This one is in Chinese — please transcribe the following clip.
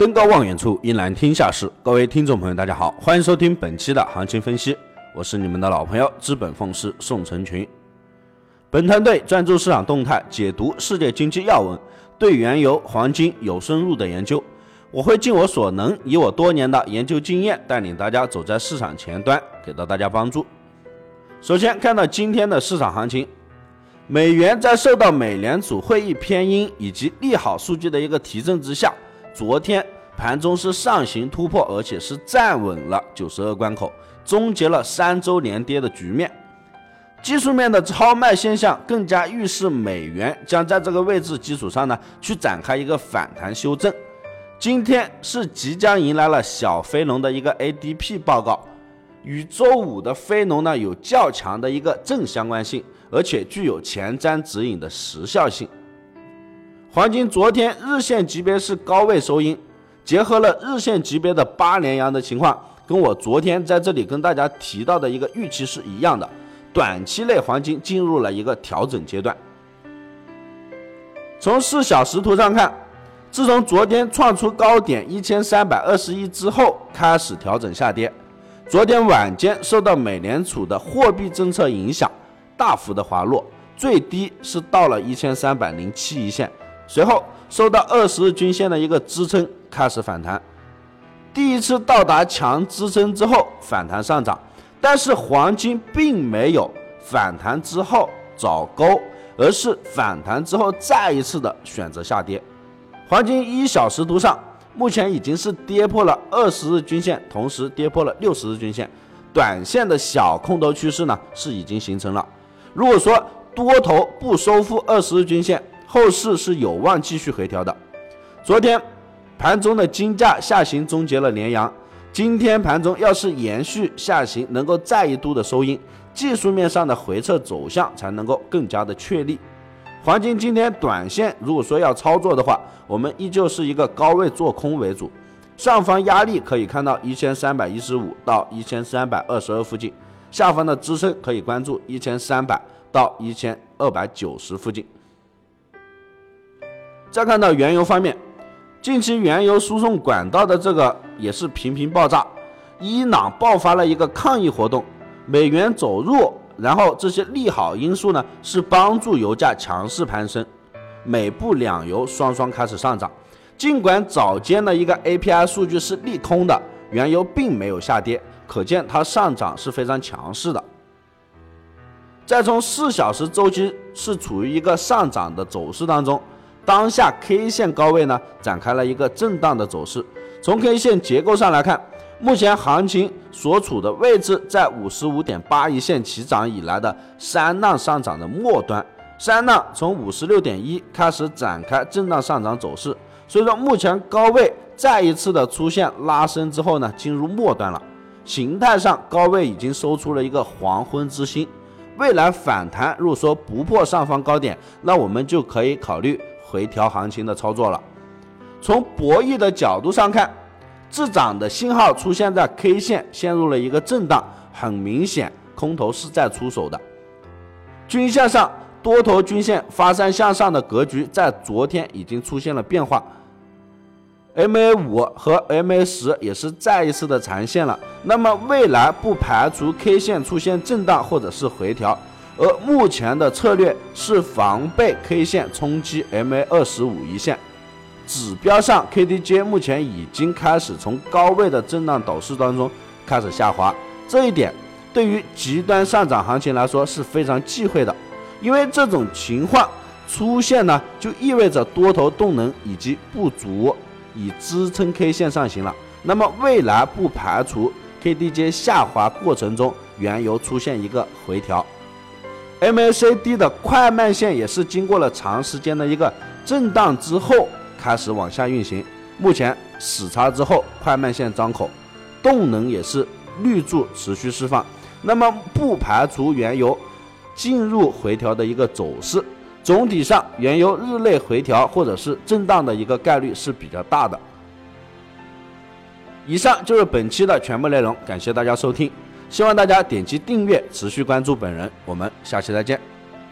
登高望远处，一览天下事。各位听众朋友，大家好，欢迎收听本期的行情分析。我是你们的老朋友资本奉师宋成群。本团队专注市场动态，解读世界经济要闻，对原油、黄金有深入的研究。我会尽我所能，以我多年的研究经验，带领大家走在市场前端，给到大家帮助。首先看到今天的市场行情。美元在受到美联储会议偏鹰以及利好数据的一个提振之下，昨天盘中是上行突破，而且是站稳了九十二关口，终结了三周连跌的局面。技术面的超卖现象更加预示美元将在这个位置基础上呢去展开一个反弹修正。今天是即将迎来了小非农的一个 ADP 报告，与周五的非农呢有较强的一个正相关性。而且具有前瞻指引的时效性。黄金昨天日线级别是高位收阴，结合了日线级别的八连阳的情况，跟我昨天在这里跟大家提到的一个预期是一样的。短期内黄金进入了一个调整阶段。从四小时图上看，自从昨天创出高点一千三百二十一之后，开始调整下跌。昨天晚间受到美联储的货币政策影响。大幅的滑落，最低是到了一千三百零七一线，随后受到二十日均线的一个支撑，开始反弹。第一次到达强支撑之后反弹上涨，但是黄金并没有反弹之后找高，而是反弹之后再一次的选择下跌。黄金一小时图上目前已经是跌破了二十日均线，同时跌破了六十日均线，短线的小空头趋势呢是已经形成了。如果说多头不收复二十日均线，后市是有望继续回调的。昨天盘中的金价下行终结了连阳，今天盘中要是延续下行，能够再一度的收阴，技术面上的回撤走向才能够更加的确立。黄金今天短线如果说要操作的话，我们依旧是一个高位做空为主，上方压力可以看到一千三百一十五到一千三百二十二附近。下方的支撑可以关注一千三百到一千二百九十附近。再看到原油方面，近期原油输送管道的这个也是频频爆炸，伊朗爆发了一个抗议活动，美元走弱，然后这些利好因素呢是帮助油价强势攀升，美布两油双双开始上涨。尽管早间的一个 API 数据是利空的，原油并没有下跌。可见它上涨是非常强势的。再从四小时周期是处于一个上涨的走势当中，当下 K 线高位呢展开了一个震荡的走势。从 K 线结构上来看，目前行情所处的位置在五十五点八一线起涨以来的三浪上涨的末端，三浪从五十六点一开始展开震荡上涨走势，所以说目前高位再一次的出现拉升之后呢，进入末端了。形态上高位已经收出了一个黄昏之星，未来反弹如果说不破上方高点，那我们就可以考虑回调行情的操作了。从博弈的角度上看，滞涨的信号出现在 K 线陷入了一个震荡，很明显空头是在出手的。均线上多头均线发散向上的格局在昨天已经出现了变化。MA 五和 MA 十也是再一次的长线了，那么未来不排除 K 线出现震荡或者是回调，而目前的策略是防备 K 线冲击 MA 二十五一线。指标上 KDJ 目前已经开始从高位的震荡走势当中开始下滑，这一点对于极端上涨行情来说是非常忌讳的，因为这种情况出现呢，就意味着多头动能以及不足。以支撑 K 线上行了，那么未来不排除 KDJ 下滑过程中原油出现一个回调，MACD 的快慢线也是经过了长时间的一个震荡之后开始往下运行，目前死叉之后快慢线张口，动能也是绿柱持续释放，那么不排除原油进入回调的一个走势。总体上，原油日内回调或者是震荡的一个概率是比较大的。以上就是本期的全部内容，感谢大家收听，希望大家点击订阅，持续关注本人，我们下期再见。